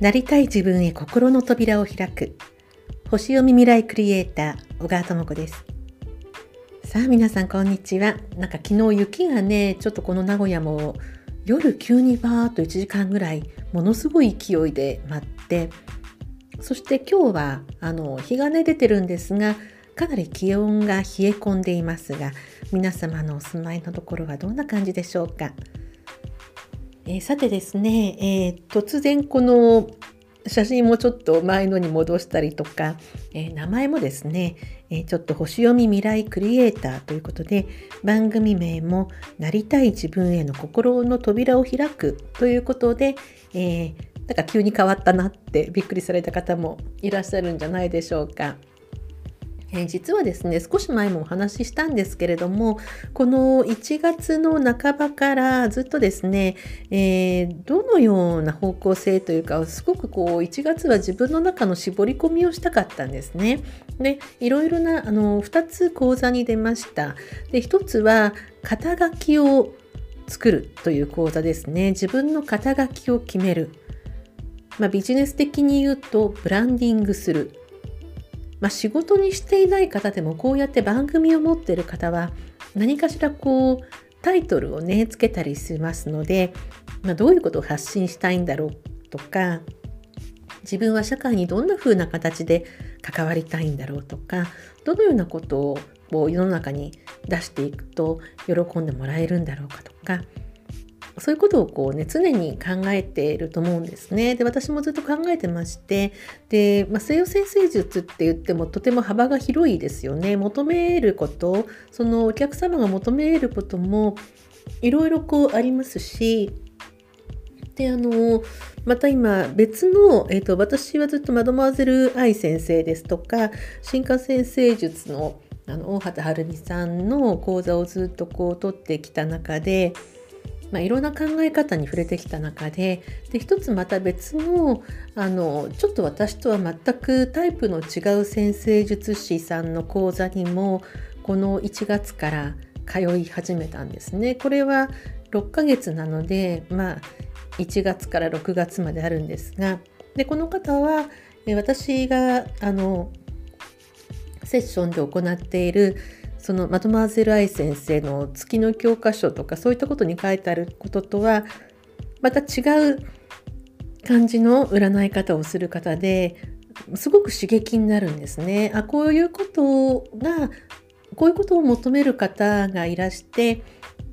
なりたい自分へ心の扉を開く。星読み未来クリエイター小川智子です。さあ皆さんこんにちは。なんか昨日雪がねちょっとこの名古屋も夜急にバーっと1時間ぐらいものすごい勢いで舞ってそして今日はあの日がね出てるんですがかなり気温が冷え込んでいますが皆様のお住まいのところはどんな感じでしょうか？えー、さてですね、えー、突然この写真もちょっと前のに戻したりとか、えー、名前もですね、えちょっと星読み未来クリエイターということで番組名もなりたい自分への心の扉を開くということで、えなんか急に変わったなってびっくりされた方もいらっしゃるんじゃないでしょうか。えー、実はですね少し前もお話ししたんですけれどもこの1月の半ばからずっとですね、えー、どのような方向性というかすごくこう1月は自分の中の絞り込みをしたかったんですね。でいろいろなあの2つ講座に出ました。で1つは肩書きを作るという講座ですね。自分の肩書きを決める。まあ、ビジネス的に言うとブランディングするまあ、仕事にしていない方でもこうやって番組を持っている方は何かしらこうタイトルをねつけたりしますので、まあ、どういうことを発信したいんだろうとか自分は社会にどんな風な形で関わりたいんだろうとかどのようなことを世の中に出していくと喜んでもらえるんだろうかとかそういうことをこうね常に考えていると思うんですね。で私もずっと考えてましてで、まあ、西洋先生術って言ってもとても幅が広いですよね。求めることそのお客様が求めることもいろいろこうありますしであのまた今別の、えーと、私はずっとマドモアゼル愛先生ですとか進化先生術のあの大畑晴美さんの講座をずっとこう取ってきた中でまあ、いろんな考え方に触れてきた中でで一つまた別のあのちょっと私とは全くタイプの違う先生術師さんの講座にもこの1月から通い始めたんですね。これは6ヶ月なので、まあ、1月から6月まであるんですがでこの方は私があのセッションで行っているそのマドマーゼル愛先生の月の教科書とかそういったことに書いてあることとはまた違う感じの占い方をする方ですごく刺激になるんですね。あこういうことがこういうことを求める方がいらして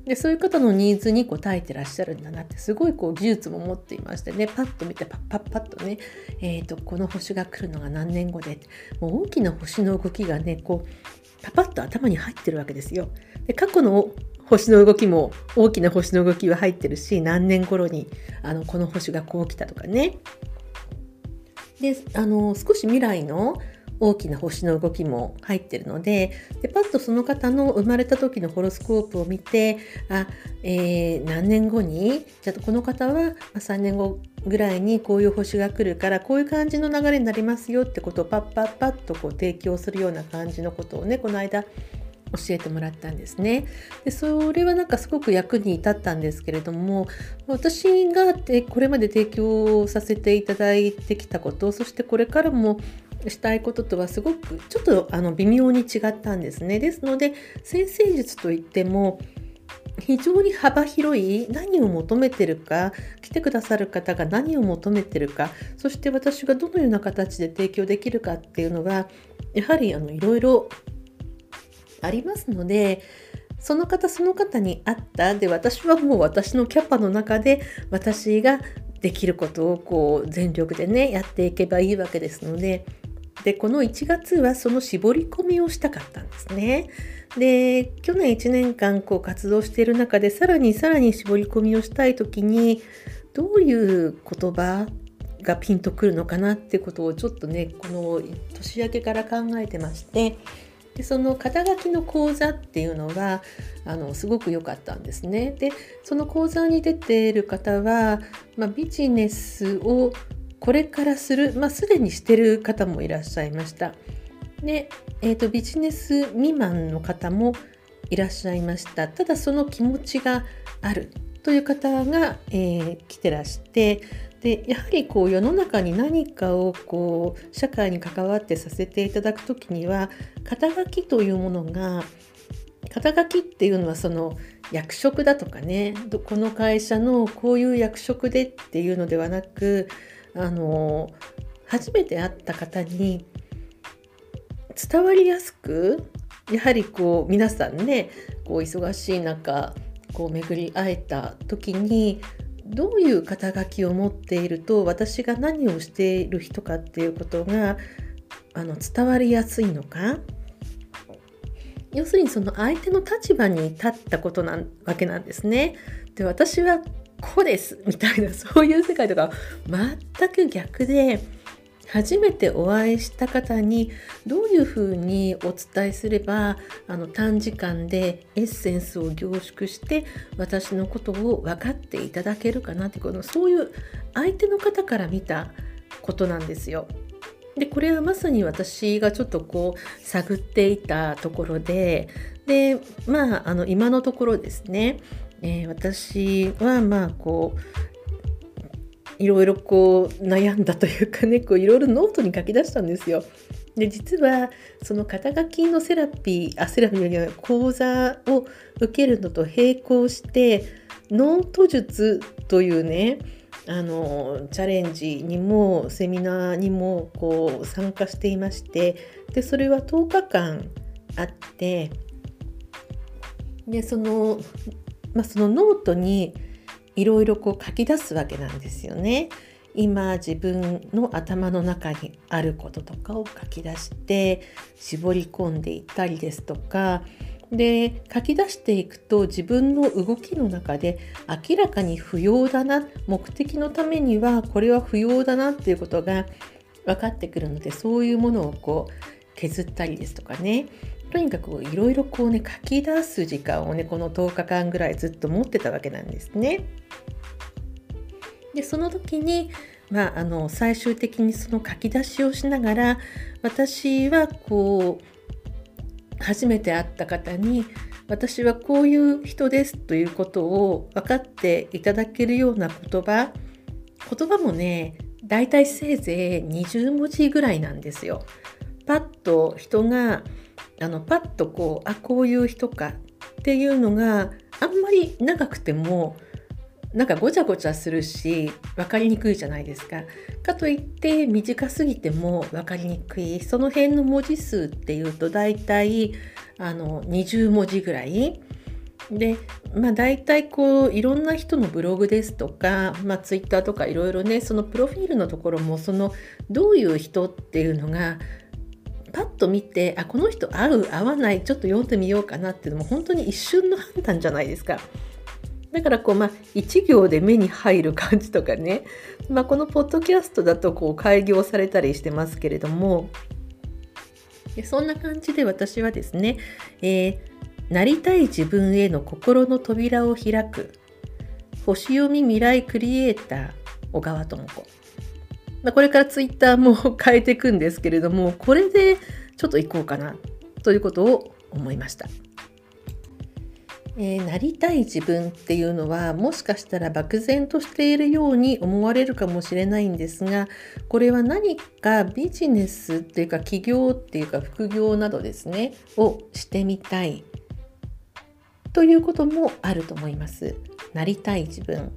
でそういう方のニーズに応えてらっしゃるんだなってすごいこう技術も持っていましてねパッと見てパッパッパッとね、えーと、この星が来るのが何年後でもう大きな星の動きがねこうパパッと頭に入ってるわけですよ。で過去の星の動きも大きな星の動きは入ってるし何年頃にあのこの星がこう来たとかね。であの少し未来の大きな星の動きも入ってるのででパッとその方の生まれた時のホロスコープを見てあ、えー、何年後にじゃあこの方は3年後ぐらいにこういう星が来るからこういう感じの流れになりますよってことをパッパッパッとこう提供するような感じのことをねこの間教えてもらったんですね。でそれはなんかすごく役に立ったんですけれども私がこれまで提供させていただいてきたことそしてこれからもしたいこととはすごくちょっとあの微妙に違ったんですね。ですので先生術といっても非常に幅広い何を求めてるか来てくださる方が何を求めてるかそして私がどのような形で提供できるかっていうのがやはりいろいろありますのでその方その方に合ったで私はもう私のキャパの中で私ができることをこう全力でねやっていけばいいわけですのででこの1月はその絞り込みをしたかったんですね。で去年1年間こう活動している中でさらにさらに絞り込みをしたい時にどういう言葉がピンとくるのかなってことをちょっとねこの年明けから考えてましてでその肩書きの講座っていうのはあのすごく良かったんですね。でその講座に出ている方は、まあ、ビジネスをこれからする、まあ、すでにしてる方もいらっしゃいました。で、えーと、ビジネス未満の方もいらっしゃいました。ただその気持ちがあるという方が、えー、来てらしてでやはりこう世の中に何かをこう社会に関わってさせていただく時には肩書きというものが肩書きっていうのはその役職だとかねこの会社のこういう役職でっていうのではなくあの初めて会った方に伝わりやすくやはりこう皆さんねこう忙しい中こう巡り会えた時にどういう肩書きを持っていると私が何をしている人かっていうことがあの伝わりやすいのか要するにその相手の立場に立ったことなわけなんですね。で私はこうですみたいなそういう世界とか全く逆で初めてお会いした方にどういうふうにお伝えすればあの短時間でエッセンスを凝縮して私のことを分かっていただけるかなってこのそういう相手の方から見たことなんですよ。でこれはまさに私がちょっとこう探っていたところででまああの今のところですね、えー、私はまあこういろいろこう悩んだというかねこういろいろノートに書き出したんですよ。で実はその肩書きのセラピーあセラピーには講座を受けるのと並行してノート術というねあのチャレンジにもセミナーにもこう参加していましてでそれは10日間あってでその,、まあ、そのノートにいろいろ書き出すわけなんですよね。今自分の頭の中にあることとかを書き出して絞り込んでいったりですとかで書き出していくと自分の動きの中で明らかに不要だな目的のためにはこれは不要だなっていうことが分かってくるのでそういうものをこう削ったりですとかねとにかくいろいろこうね書き出す時間をねこの10日間ぐらいずっと持ってたわけなんですね。でその時にまあ、あの最終的にその書き出しをしながら私はこう初めて会った方に私はこういう人ですということを分かっていただけるような言葉言葉もねだいたいせいぜい20文字ぐらいなんですよ。パッと人があのパッとこうあこういう人かっていうのがあんまり長くてもなんかごちゃごちゃするし分かりにくいじゃないですか。かといって短すぎても分かりにくいその辺の文字数っていうと大体あの20文字ぐらい。でまあ大体こういろんな人のブログですとか、まあ、ツイッターとかいろいろねそのプロフィールのところもそのどういう人っていうのがパッと見てあこの人合う合わないちょっと読んでみようかなっていうのも本当に一瞬の判断じゃないですか。だからこうまあ1行で目に入る感じとかね、まあ、このポッドキャストだとこう開業されたりしてますけれども。そんな感じで私はですね、えー、なりたい自分への心の扉を開く星読み未来クリエイター小川智子、これからツイッターも変えていくんですけれどもこれでちょっと行こうかなということを思いました。えー、なりたい自分っていうのはもしかしたら漠然としているように思われるかもしれないんですがこれは何かビジネスっていうか起業っていうか副業などですねをしてみたいということもあると思います。なりたい自分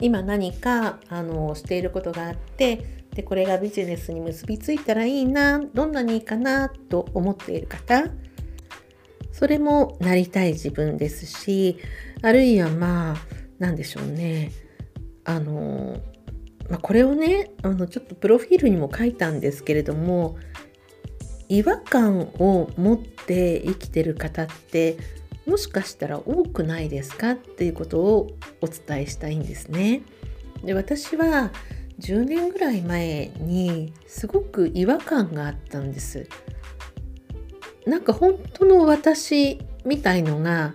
今何かあのしていることがあってでこれがビジネスに結びついたらいいなどんなにいいかなと思っている方それもなりたい自分ですしあるいはまあ何でしょうね。あの、まあ、これをねあのちょっとプロフィールにも書いたんですけれども違和感を持って生きてる方ってもしかしたら多くないですかっていうことをお伝えしたいんですね。で私は10年ぐらい前にすごく違和感があったんです。なんか本当の私みたいのが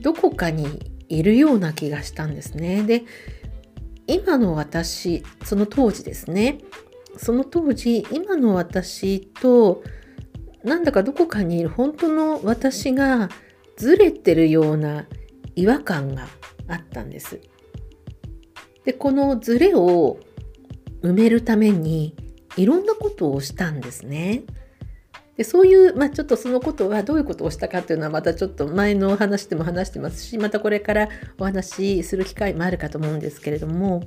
どこかにいるような気がしたんですね。で今の私その当時ですねその当時今の私となんだかどこかにいる本当の私がずれてるような違和感があったんです。でこのずれを埋めるためにいろんなことをしたんですね。でそういう、まあ、ちょっとそのことはどういうことをしたかっていうのはまたちょっと前の話でも話してますしまたこれからお話しする機会もあるかと思うんですけれども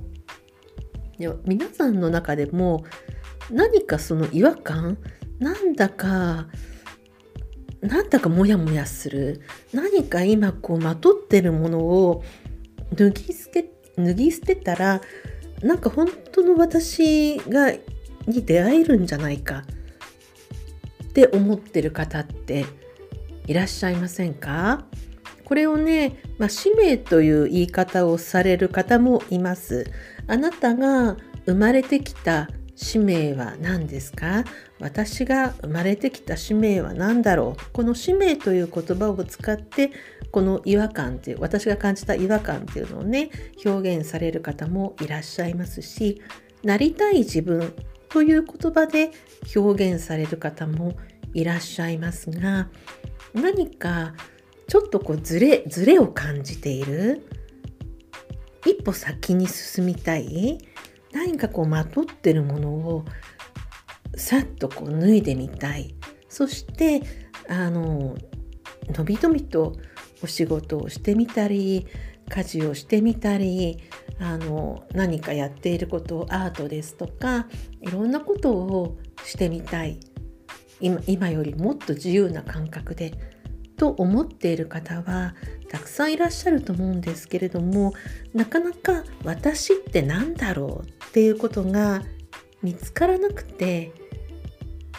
皆さんの中でも何かその違和感なんだかなんだかモヤモヤする。何か今こうまとってるものを脱ぎ捨て脱ぎ捨てたらなんか本当の私がに出会えるんじゃないか。って思ってる方っていらっしゃいませんか？これをね、まあ、使命という言い方をされる方もいます。あなたが生まれてきた使命は何ですか？私が生まれてきた使命は何だろう？この使命という言葉を使ってこの違和感っていう私が感じた違和感っていうのをね表現される方もいらっしゃいますしなりたい自分という言葉で表現される方もいらっしゃいますが何かちょっとこうずれずれを感じている？一歩先に進みたい？何かこうまとってるものをさっとこう脱いでみたい。そしてあののびのびとお仕事をしてみたり家事をしてみたりあの何かやっていることをアートですとかいろんなことをしてみたい。今今よりもっと自由な感覚でと思っている方はたくさんいらっしゃると思うんですけれどもなかなか私って何だろうっていうことが見つからなくて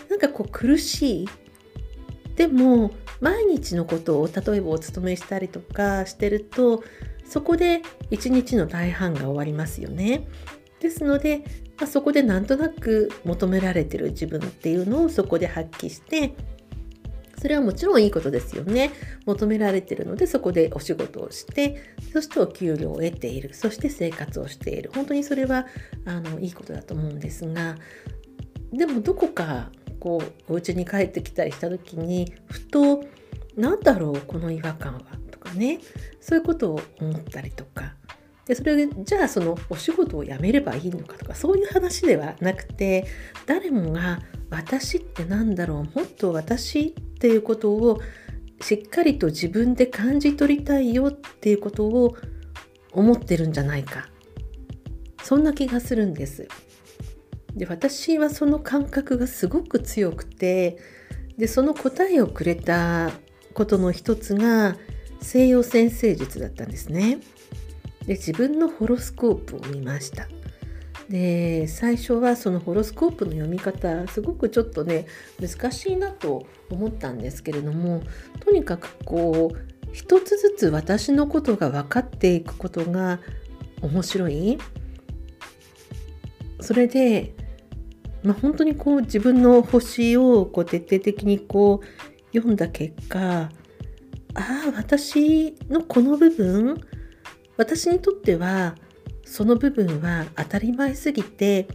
なんかこう苦しいでも毎日のことを例えばお勤めしたりとかしてるとそこで一日の大半が終わりますよね。ですので、まあ、そこでなんとなく求められてる自分っていうのをそこで発揮してそれはもちろんいいことですよね。求められてるのでそこでお仕事をしてそしてお給料を得ている。そして生活をしている。本当にそれはあのいいことだと思うんですがでもどこかこうお家に帰ってきたりした時にふと何だろうこの違和感はとかね。そういうことを思ったりとか。でそれでじゃあそのお仕事を辞めればいいのかとかそういう話ではなくて誰もが私って何だろうもっと私っていうことをしっかりと自分で感じ取りたいよっていうことを思ってるんじゃないかそんな気がするんです。で私はその感覚がすごく強くてでその答えをくれたことの一つが西洋先生術だったんですね。で自分のホロスコープを見ました。で最初はそのホロスコープの読み方すごくちょっとね難しいなと思ったんですけれどもとにかくこう一つずつ私のことが分かっていくことが面白い。それで、まあ、本当にこう自分の星をこう徹底的にこう読んだ結果ああ私のこの部分私にとってはその部分は当たり前すぎて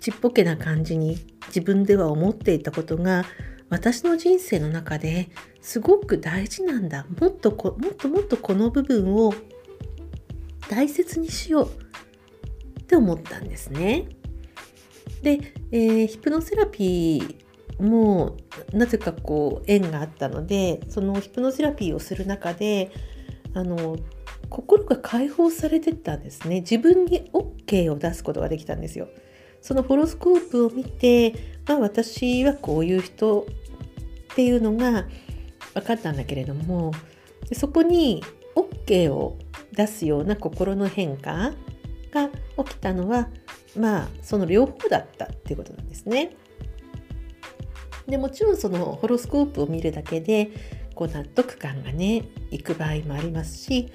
ちっぽけな感じに自分では思っていたことが私の人生の中ですごく大事なんだもっとこもっともっとこの部分を大切にしようって思ったんですね。で、えー、ヒプノセラピーもなぜかこう縁があったのでそのヒプノセラピーをする中であの心が解放されてったんですね自分に OK を出すことができたんですよそのホロスコープを見て、まあ、私はこういう人っていうのが分かったんだけれどもそこに OK を出すような心の変化が起きたのはまあその両方だったっていうことなんですね。でもちろんそのホロスコープを見るだけでこう納得感がねいく場合もありますし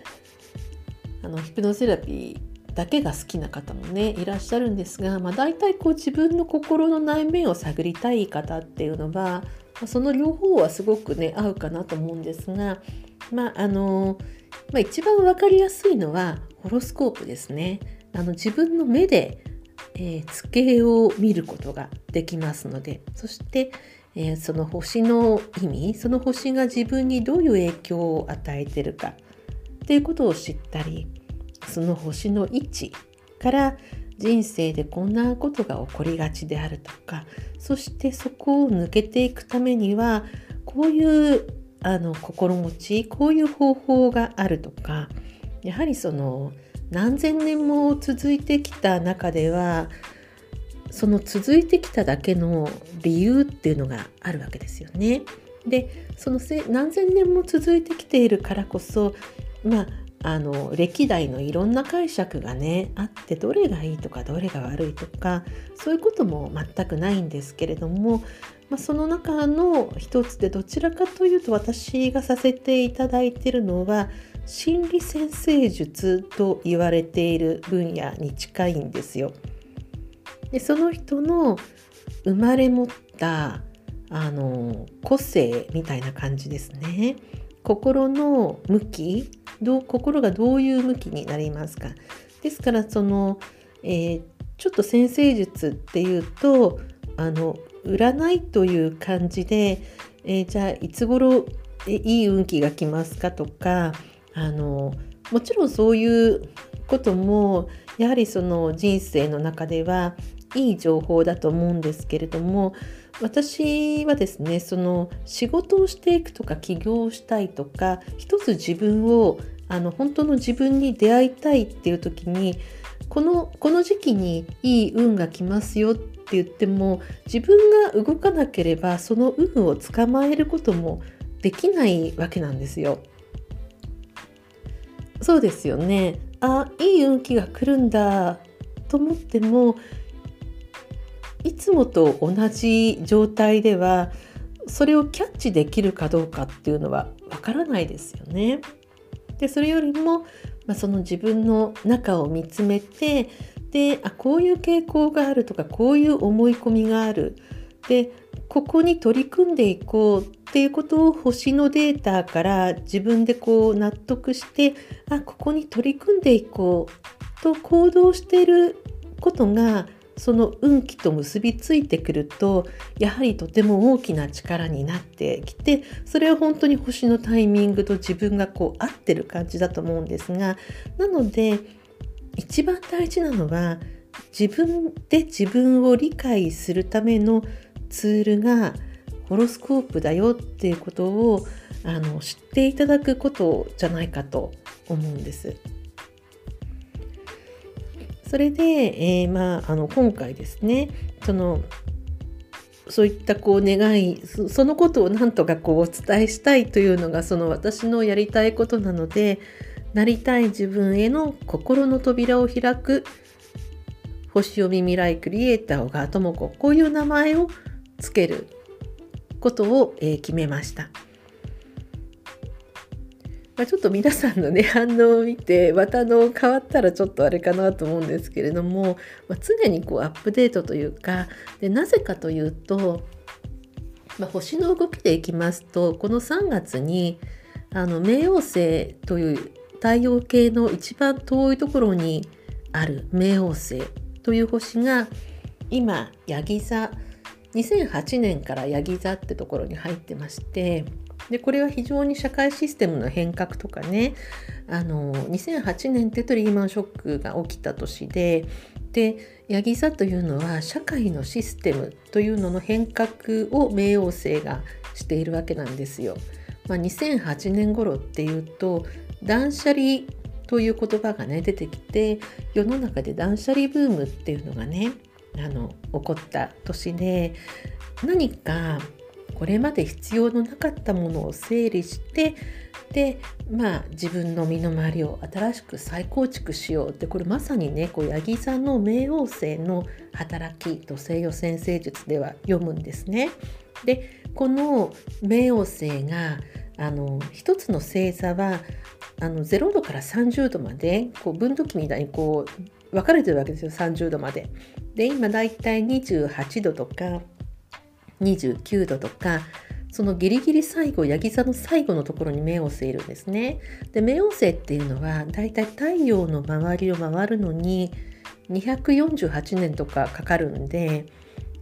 あのヒプノセラピーだけが好きな方もねいらっしゃるんですが、まあ、大体こう自分の心の内面を探りたい方っていうのはその両方はすごくね合うかなと思うんですが、まああのまあ、一番分かりやすいのはホロスコープですね。あの自分の目で、えー、図形を見ることができますのでそして、えー、その星の意味その星が自分にどういう影響を与えてるかっていうことを知ったりその星の位置から人生でこんなことが起こりがちであるとかそしてそこを抜けていくためにはこういうあの心持ちこういう方法があるとかやはりその何千年も続いてきた中ではその続いてきただけの理由っていうのがあるわけですよね。でその何千年も続いてきているからこそまああの歴代のいろんな解釈がねあってどれがいいとかどれが悪いとかそういうことも全くないんですけれども、まあ、その中の一つでどちらかというと私がさせていただいてるのは心理先生術と言われている分野に近いんですよ。でその人の生まれ持ったあの個性みたいな感じですね。心の向きどう心がどういう向きになりますか？ですからその、えー、ちょっと先生術っていうとあの占いという感じで、えー、じゃあいつ頃いい運気が来ますかとかあのもちろんそういうこともやはりその人生の中ではいい情報だと思うんですけれども私はですねその仕事をしていくとか起業したいとか一つ自分をあの本当の自分に出会いたいっていう時にこのこの時期にいい運が来ますよって言っても自分が動かなければその運を捕まえることもできないわけなんですよ。そうですよね。あいい運気が来るんだと思ってもいつもと同じ状態ではそれをキャッチできるかどうかっていうのはわからないですよね。でそれよりも、まあ、その自分の中を見つめてであこういう傾向があるとかこういう思い込みがあるでここに取り組んでいこうっていうことを星のデータから自分でこう納得してあここに取り組んでいこうと行動していることがその運気と結びついてくるとやはりとても大きな力になってきてそれは本当に星のタイミングと自分がこう合ってる感じだと思うんですがなので一番大事なのは自分で自分を理解するためのツールがホロスコープだよっていうことをあの知っていただくことじゃないかと思うんです。それで、えー、まあ、あの今回ですねそのそういったこう願いそのことをなんとかこうお伝えしたいというのがその私のやりたいことなのでなりたい自分への心の扉を開く星読み未来クリエイター小川智子こういう名前をつけることを、えー、決めました。まあ、ちょっと皆さんのね反応を見てまたの変わったらちょっとあれかなと思うんですけれども、まあ、常にこうアップデートというかでなぜかというと、まあ、星の動きでいきますとこの3月にあの冥王星という太陽系の一番遠いところにある冥王星という星が今ヤギ座2008年からヤギ座ってところに入ってましてでこれは非常に社会システムの変革とかねあの2008年ってとリーマンショックが起きた年ででヤギ座というのは社会のシステムというのの変革を冥王星がしているわけなんですよ。まあ、2008年頃っていうと断捨離という言葉がね出てきて世の中で断捨離ブームっていうのがねあの起こった年で何かこれまで必要のなかったものを整理してでまあ自分の身の回りを新しく再構築しようってこれまさにねこう八木さんの冥王星の働きと西洋先生術では読むんですね。でこの冥王星があの一つの星座はあの0度から30度までこう分度器みたいにこう分かれてるわけですよ30度まで。で今だいたい28度とか29度とかそのギリギリ最後ヤギ座の最後のところに目を据えるんですね。で目を据えっていうのはだいたい太陽の周りを回るのに248年とかかかるんで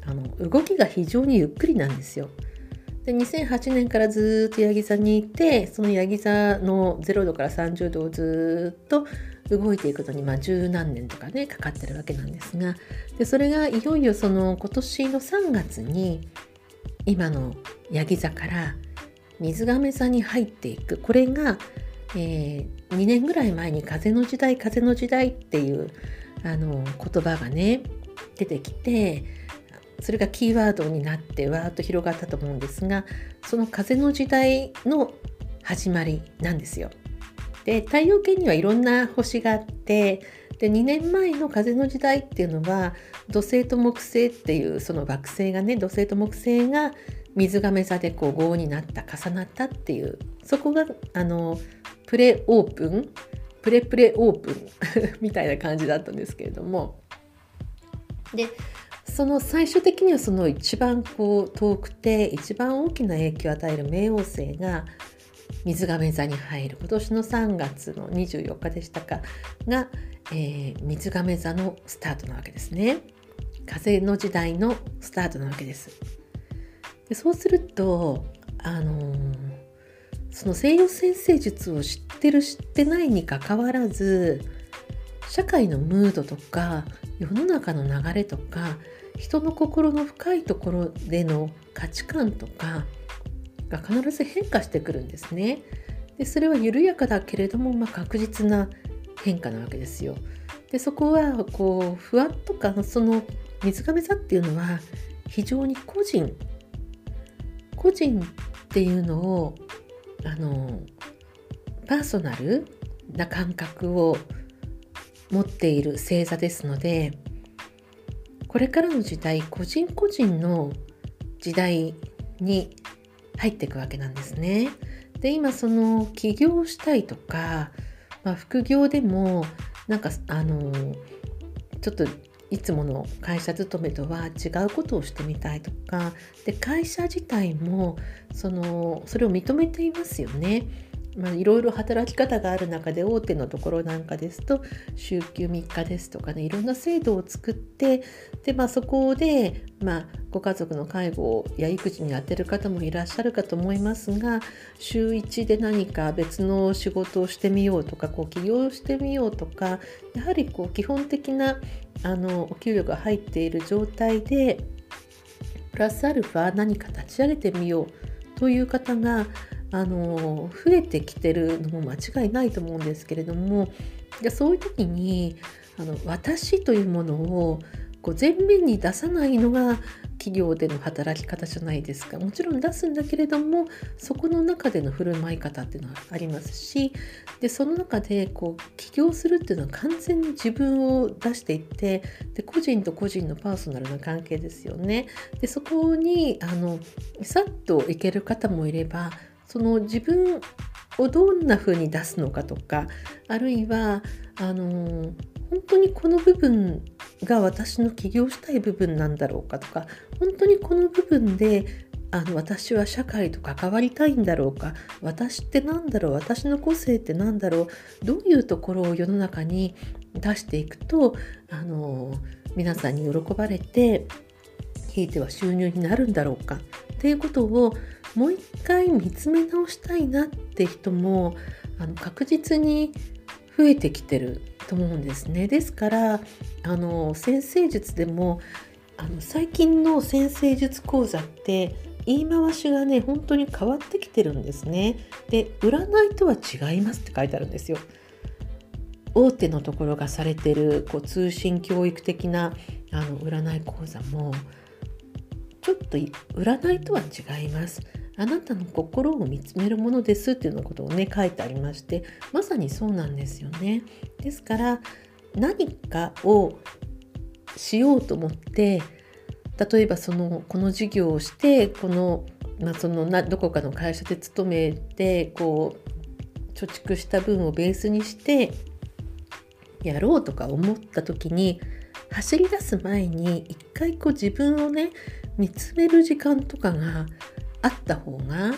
あの動きが非常にゆっくりなんですよ。で2008年からずっとヤギ座にいてそのヤギ座の0度から30度をずっと動いていくのにまあ十何年とかねかかってるわけなんですがでそれがいよいよその今年の3月に今のヤギ座から水亀座に入っていくこれが、えー、2年ぐらい前に「風の時代風の時代」っていうあの言葉がね出てきてそれがキーワードになってわーっと広がったと思うんですがその風の時代の始まりなんですよ。で太陽系にはいろんな星があってで2年前の風の時代っていうのは土星と木星っていうその惑星がね土星と木星が水亀座でこう合になった重なったっていうそこがあのプレオープンプレプレオープン みたいな感じだったんですけれどもでその最終的にはその一番こう遠くて一番大きな影響を与える冥王星が水亀座に入る今年の3月の24日でしたかが、えー、水亀座のスタートなわけですね。風の時代のスタートなわけです。でそうするとあのー、その西洋先生術を知ってる知ってないにかかわらず社会のムードとか世の中の流れとか人の心の深いところでの価値観とかが必ず変化してくるんですね。でそれは緩やかだけれども、まあ、確実な変化なわけですよ。でそこはこうふわっとかその水亀座っていうのは非常に個人個人っていうのをあのパーソナルな感覚を持っている星座ですのでこれからの時代個人個人の時代に入っていくわけなんですね。で今その起業したいとか、まあ、副業でもなんかあのちょっといつもの会社勤めとは違うことをしてみたいとかで会社自体もそのそれを認めていますよね。まあ、いろいろ働き方がある中で大手のところなんかですと週休3日ですとかねいろんな制度を作ってで、まあ、そこで、まあ、ご家族の介護や育児に充てる方もいらっしゃるかと思いますが週1で何か別の仕事をしてみようとかこう起業してみようとかやはりこう基本的なあのお給料が入っている状態でプラスアルファ何か立ち上げてみようという方があの増えてきてるのも間違いないと思うんですけれどもじゃそういう時にあの私というものをこう前面に出さないのが企業での働き方じゃないですかもちろん出すんだけれどもそこの中での振る舞い方っていうのはありますしでその中でこう起業するっていうのは完全に自分を出していってで個人と個人のパーソナルな関係ですよね。でそこにあのさっといける方もいればその自分をどんな風に出すのかとかあるいはあの本当にこの部分が私の起業したい部分なんだろうかとか本当にこの部分であの私は社会と関わりたいんだろうか私って何だろう私の個性って何だろうどういうところを世の中に出していくとあの皆さんに喜ばれてひいては収入になるんだろうかっていうことをもう一回見つめ直したいなって人もあの確実に増えてきてると思うんですね。ですからあの先生術でもあの最近の先生術講座って言い回しがね本当に変わってきてるんですね。で占いとは違いますって書いてあるんですよ。大手のところがされてるこう通信教育的なあの占い講座もちょっと占いとは違います。あなたの心を見つめるものですっていうようなことをね書いてありましてまさにそうなんですよね。ですから何かをしようと思って例えばそのこの事業をしてこの,、まあ、そのなどこかの会社で勤めてこう貯蓄した分をベースにしてやろうとか思った時に走り出す前に一回こう自分をね見つめる時間とかがあった方が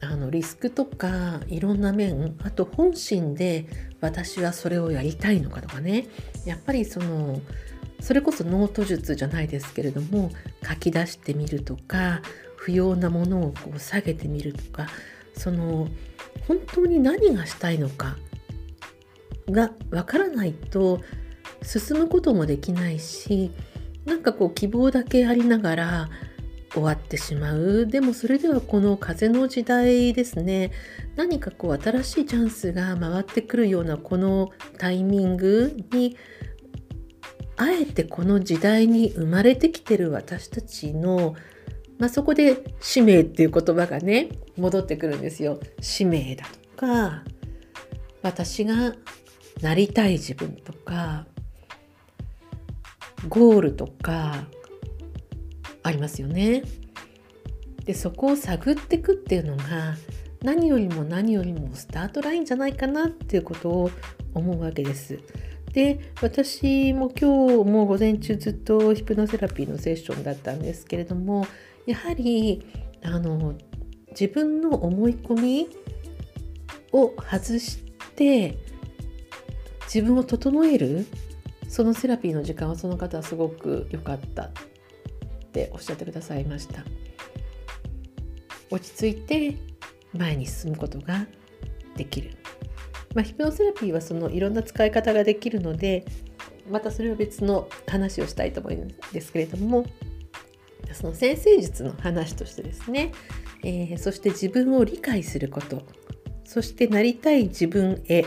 あのリスクとかいろんな面あと本心で私はそれをやりたいのかとかね。やっぱりそのそれこそノート術じゃないですけれども書き出してみるとか不要なものをこう下げてみるとかその本当に何がしたいのかがわからないと進むこともできないしなんかこう希望だけありながら終わってしまうでもそれではこの風の時代ですね何かこう新しいチャンスが回ってくるようなこのタイミングにあえてこの時代に生まれてきてる私たちの、まあ、そこで使命っていう言葉がね戻ってくるんですよ。使命だとか私がなりたい自分とかゴールとかありますよね。でそこを探っていくっていうのが何よりも何よりもスタートラインじゃないかなっていうことを思うわけです。で私も今日も午前中ずっとヒプノセラピーのセッションだったんですけれどもやはりあの自分の思い込みを外して自分を整えるそのセラピーの時間はその方はすごく良かったっておっしゃってくださいました。落ち着いて前に進むことができる。まあ、ヒプノセラピーはそのいろんな使い方ができるのでまたそれは別の話をしたいと思うんですけれどもその先生術の話としてですね、えー、そして自分を理解することそしてなりたい自分へ。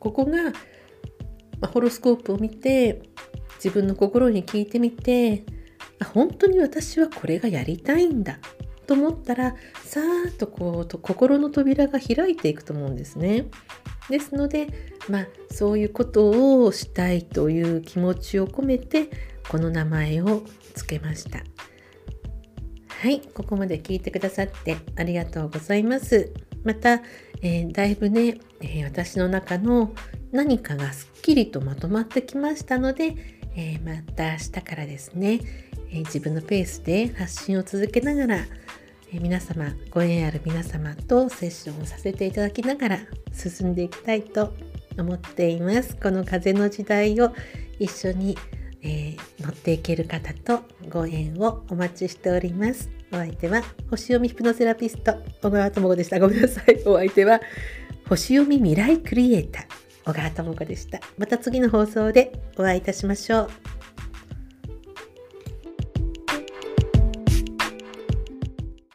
ここが、まあ、ホロスコープを見て自分の心に聞いてみてあ本当に私はこれがやりたいんだと思ったらさーっとこうと心の扉が開いていくと思うんですね。ですので、まあ、そういうことをしたいという気持ちを込めてこの名前を付けました。はい、ここまで聞いてくださってありがとうございます。また、えー、だいぶね、えー、私の中の何かがすっきりとまとまってきましたので、えー、また明日からですね、え自分のペースで発信を続けながら、え皆様ご縁ある皆様とセッションをさせていただきながら進んでいきたいと思っています。この風の時代を一緒に、え、乗っていける方とご縁をお待ちしております。お相手は星読みヒプノセラピスト小川智子でした。ごめんなさい。お相手は星読み未来クリエイター小川智子でした。また次の放送でお会いいたしましょう。